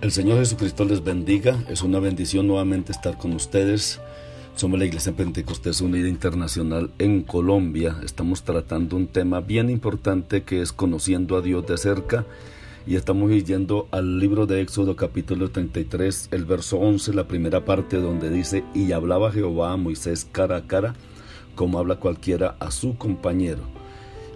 El Señor Jesucristo les bendiga. Es una bendición nuevamente estar con ustedes. Somos la Iglesia Pentecostés Unida Internacional en Colombia. Estamos tratando un tema bien importante que es conociendo a Dios de cerca. Y estamos yendo al libro de Éxodo capítulo 33, el verso 11, la primera parte donde dice, y hablaba Jehová a Moisés cara a cara, como habla cualquiera a su compañero.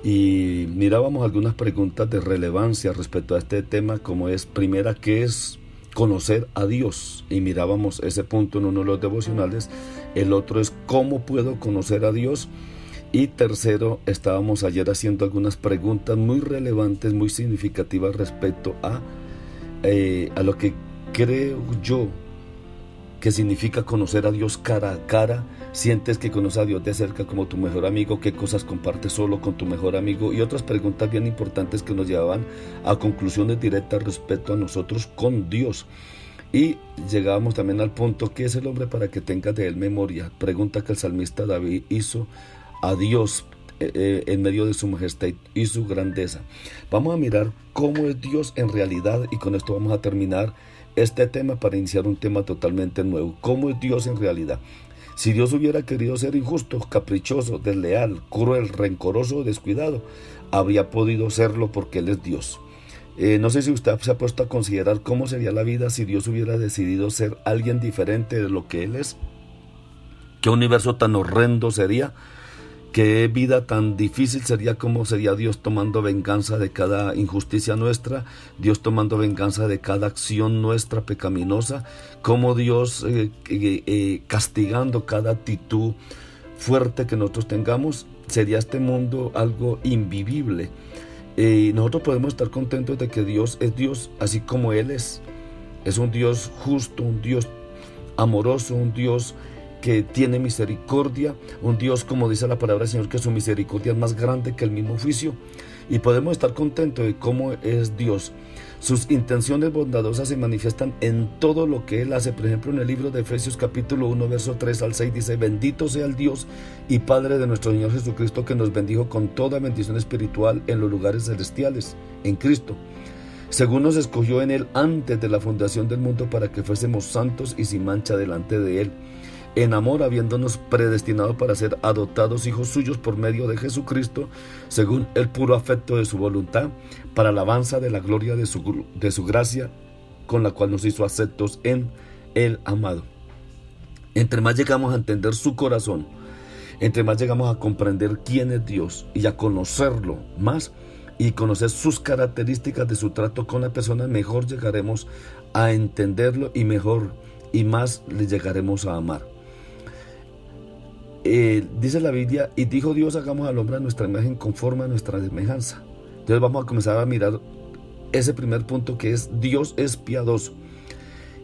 Y mirábamos algunas preguntas de relevancia respecto a este tema, como es, primera, ¿qué es conocer a Dios. Y mirábamos ese punto en uno de los devocionales. El otro es cómo puedo conocer a Dios. Y tercero, estábamos ayer haciendo algunas preguntas muy relevantes, muy significativas respecto a, eh, a lo que creo yo que significa conocer a Dios cara a cara. Sientes que conoces a Dios de cerca como tu mejor amigo, qué cosas compartes solo con tu mejor amigo y otras preguntas bien importantes que nos llevaban a conclusiones directas respecto a nosotros con Dios. Y llegábamos también al punto, ¿qué es el hombre para que tenga de él memoria? Pregunta que el salmista David hizo a Dios eh, eh, en medio de su majestad y su grandeza. Vamos a mirar cómo es Dios en realidad y con esto vamos a terminar este tema para iniciar un tema totalmente nuevo. ¿Cómo es Dios en realidad? Si Dios hubiera querido ser injusto, caprichoso, desleal, cruel, rencoroso descuidado, habría podido serlo porque Él es Dios. Eh, no sé si usted se ha puesto a considerar cómo sería la vida si Dios hubiera decidido ser alguien diferente de lo que Él es. ¿Qué universo tan horrendo sería? Qué vida tan difícil sería como sería Dios tomando venganza de cada injusticia nuestra, Dios tomando venganza de cada acción nuestra pecaminosa, como Dios eh, eh, eh, castigando cada actitud fuerte que nosotros tengamos, sería este mundo algo invivible. Y nosotros podemos estar contentos de que Dios es Dios así como Él es. Es un Dios justo, un Dios amoroso, un Dios que tiene misericordia, un Dios, como dice la palabra del Señor, que su misericordia es más grande que el mismo juicio. Y podemos estar contentos de cómo es Dios. Sus intenciones bondadosas se manifiestan en todo lo que Él hace. Por ejemplo, en el libro de Efesios capítulo 1, verso 3 al 6 dice, bendito sea el Dios y Padre de nuestro Señor Jesucristo que nos bendijo con toda bendición espiritual en los lugares celestiales, en Cristo. Según nos escogió en Él antes de la fundación del mundo para que fuésemos santos y sin mancha delante de Él en amor habiéndonos predestinado para ser adoptados hijos suyos por medio de Jesucristo, según el puro afecto de su voluntad, para alabanza de la gloria de su, de su gracia, con la cual nos hizo aceptos en el amado. Entre más llegamos a entender su corazón, entre más llegamos a comprender quién es Dios y a conocerlo más y conocer sus características de su trato con la persona, mejor llegaremos a entenderlo y mejor y más le llegaremos a amar. Eh, dice la Biblia, y dijo Dios, hagamos al hombre a nuestra imagen conforme a nuestra semejanza. Entonces vamos a comenzar a mirar ese primer punto que es Dios es piadoso.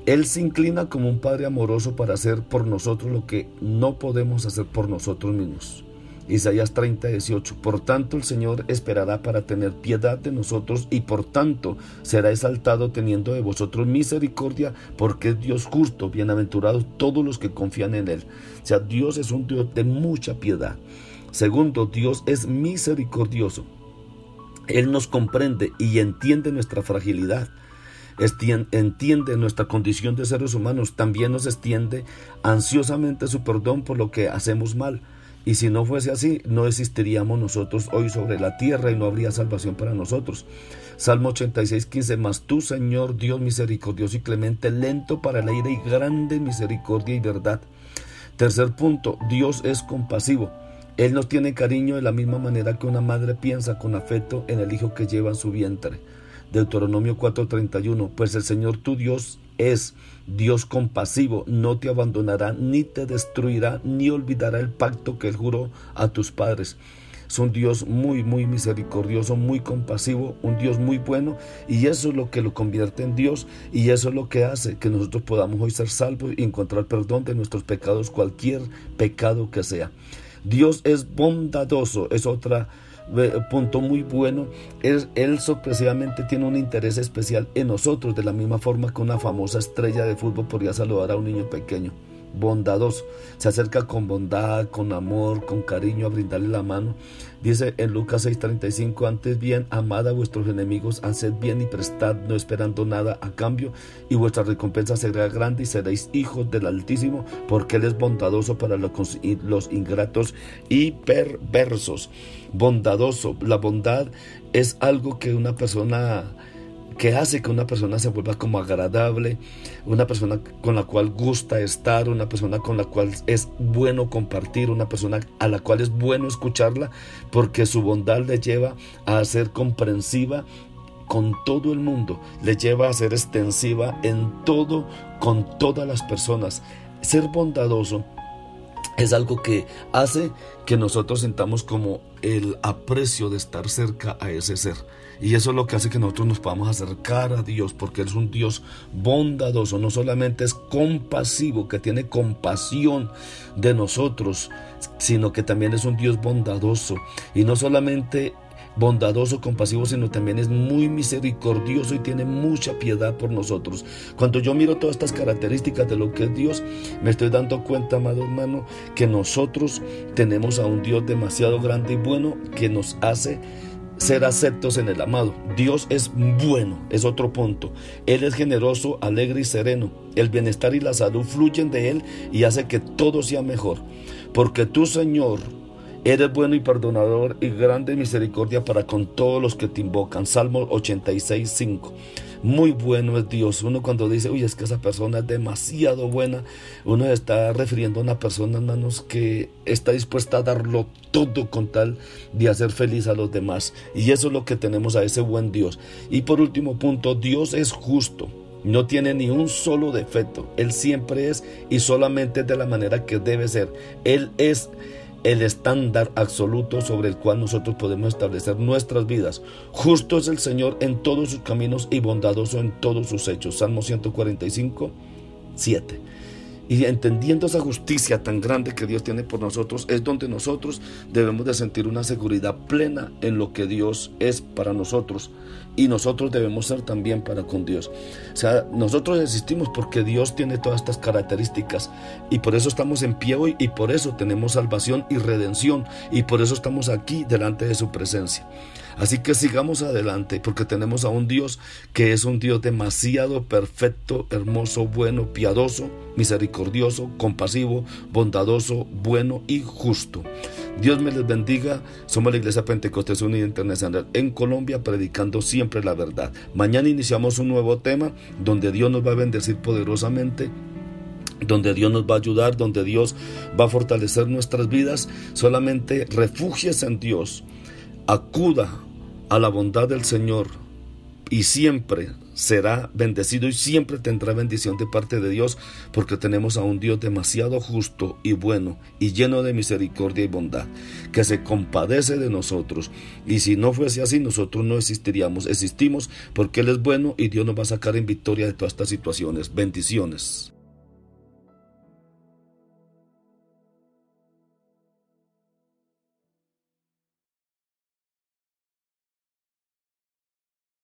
Él se inclina como un Padre amoroso para hacer por nosotros lo que no podemos hacer por nosotros mismos. Isaías 30, 18. Por tanto el Señor esperará para tener piedad de nosotros y por tanto será exaltado teniendo de vosotros misericordia porque es Dios justo, bienaventurados todos los que confían en Él. O sea, Dios es un Dios de mucha piedad. Segundo, Dios es misericordioso. Él nos comprende y entiende nuestra fragilidad entiende nuestra condición de seres humanos, también nos extiende ansiosamente su perdón por lo que hacemos mal. Y si no fuese así, no existiríamos nosotros hoy sobre la tierra y no habría salvación para nosotros. Salmo 86, 15. Mas tú, Señor, Dios misericordioso y clemente, lento para el aire y grande misericordia y verdad. Tercer punto, Dios es compasivo. Él nos tiene cariño de la misma manera que una madre piensa con afecto en el hijo que lleva en su vientre. Deuteronomio 4:31, pues el Señor tu Dios es Dios compasivo, no te abandonará, ni te destruirá, ni olvidará el pacto que él juró a tus padres. Es un Dios muy, muy misericordioso, muy compasivo, un Dios muy bueno y eso es lo que lo convierte en Dios y eso es lo que hace que nosotros podamos hoy ser salvos y encontrar perdón de nuestros pecados, cualquier pecado que sea. Dios es bondadoso, es otra punto muy bueno, es, Él sorpresivamente tiene un interés especial en nosotros, de la misma forma que una famosa estrella de fútbol podría saludar a un niño pequeño bondadoso, se acerca con bondad, con amor, con cariño a brindarle la mano. Dice en Lucas 6:35, antes bien, amad a vuestros enemigos, haced bien y prestad, no esperando nada a cambio, y vuestra recompensa será grande y seréis hijos del Altísimo, porque Él es bondadoso para los ingratos y perversos. Bondadoso, la bondad es algo que una persona que hace que una persona se vuelva como agradable, una persona con la cual gusta estar, una persona con la cual es bueno compartir, una persona a la cual es bueno escucharla, porque su bondad le lleva a ser comprensiva con todo el mundo, le lleva a ser extensiva en todo, con todas las personas. Ser bondadoso es algo que hace que nosotros sintamos como el aprecio de estar cerca a ese ser. Y eso es lo que hace que nosotros nos podamos acercar a Dios, porque Él es un Dios bondadoso, no solamente es compasivo, que tiene compasión de nosotros, sino que también es un Dios bondadoso. Y no solamente bondadoso, compasivo, sino también es muy misericordioso y tiene mucha piedad por nosotros. Cuando yo miro todas estas características de lo que es Dios, me estoy dando cuenta, amado hermano, que nosotros tenemos a un Dios demasiado grande y bueno que nos hace ser aceptos en el amado. Dios es bueno, es otro punto. Él es generoso, alegre y sereno. El bienestar y la salud fluyen de Él y hace que todo sea mejor. Porque tú, Señor, Eres bueno y perdonador y grande misericordia para con todos los que te invocan. Salmo 86, 5. Muy bueno es Dios. Uno cuando dice, uy, es que esa persona es demasiado buena, uno está refiriendo a una persona, hermanos, que está dispuesta a darlo todo con tal de hacer feliz a los demás. Y eso es lo que tenemos a ese buen Dios. Y por último punto, Dios es justo. No tiene ni un solo defecto. Él siempre es y solamente de la manera que debe ser. Él es el estándar absoluto sobre el cual nosotros podemos establecer nuestras vidas. Justo es el Señor en todos sus caminos y bondadoso en todos sus hechos. Salmo 145, 7. Y entendiendo esa justicia tan grande que Dios tiene por nosotros, es donde nosotros debemos de sentir una seguridad plena en lo que Dios es para nosotros. Y nosotros debemos ser también para con Dios. O sea, nosotros existimos porque Dios tiene todas estas características. Y por eso estamos en pie hoy y por eso tenemos salvación y redención. Y por eso estamos aquí delante de su presencia. Así que sigamos adelante porque tenemos a un Dios que es un Dios demasiado perfecto, hermoso, bueno, piadoso, misericordioso, compasivo, bondadoso, bueno y justo. Dios me les bendiga. Somos la Iglesia Pentecostés Unida Internacional en Colombia, predicando siempre la verdad. Mañana iniciamos un nuevo tema donde Dios nos va a bendecir poderosamente donde Dios nos va a ayudar, donde Dios va a fortalecer nuestras vidas. Solamente refugies en Dios, acuda a la bondad del Señor y siempre será bendecido y siempre tendrá bendición de parte de Dios porque tenemos a un Dios demasiado justo y bueno y lleno de misericordia y bondad que se compadece de nosotros. Y si no fuese así nosotros no existiríamos. Existimos porque Él es bueno y Dios nos va a sacar en victoria de todas estas situaciones. Bendiciones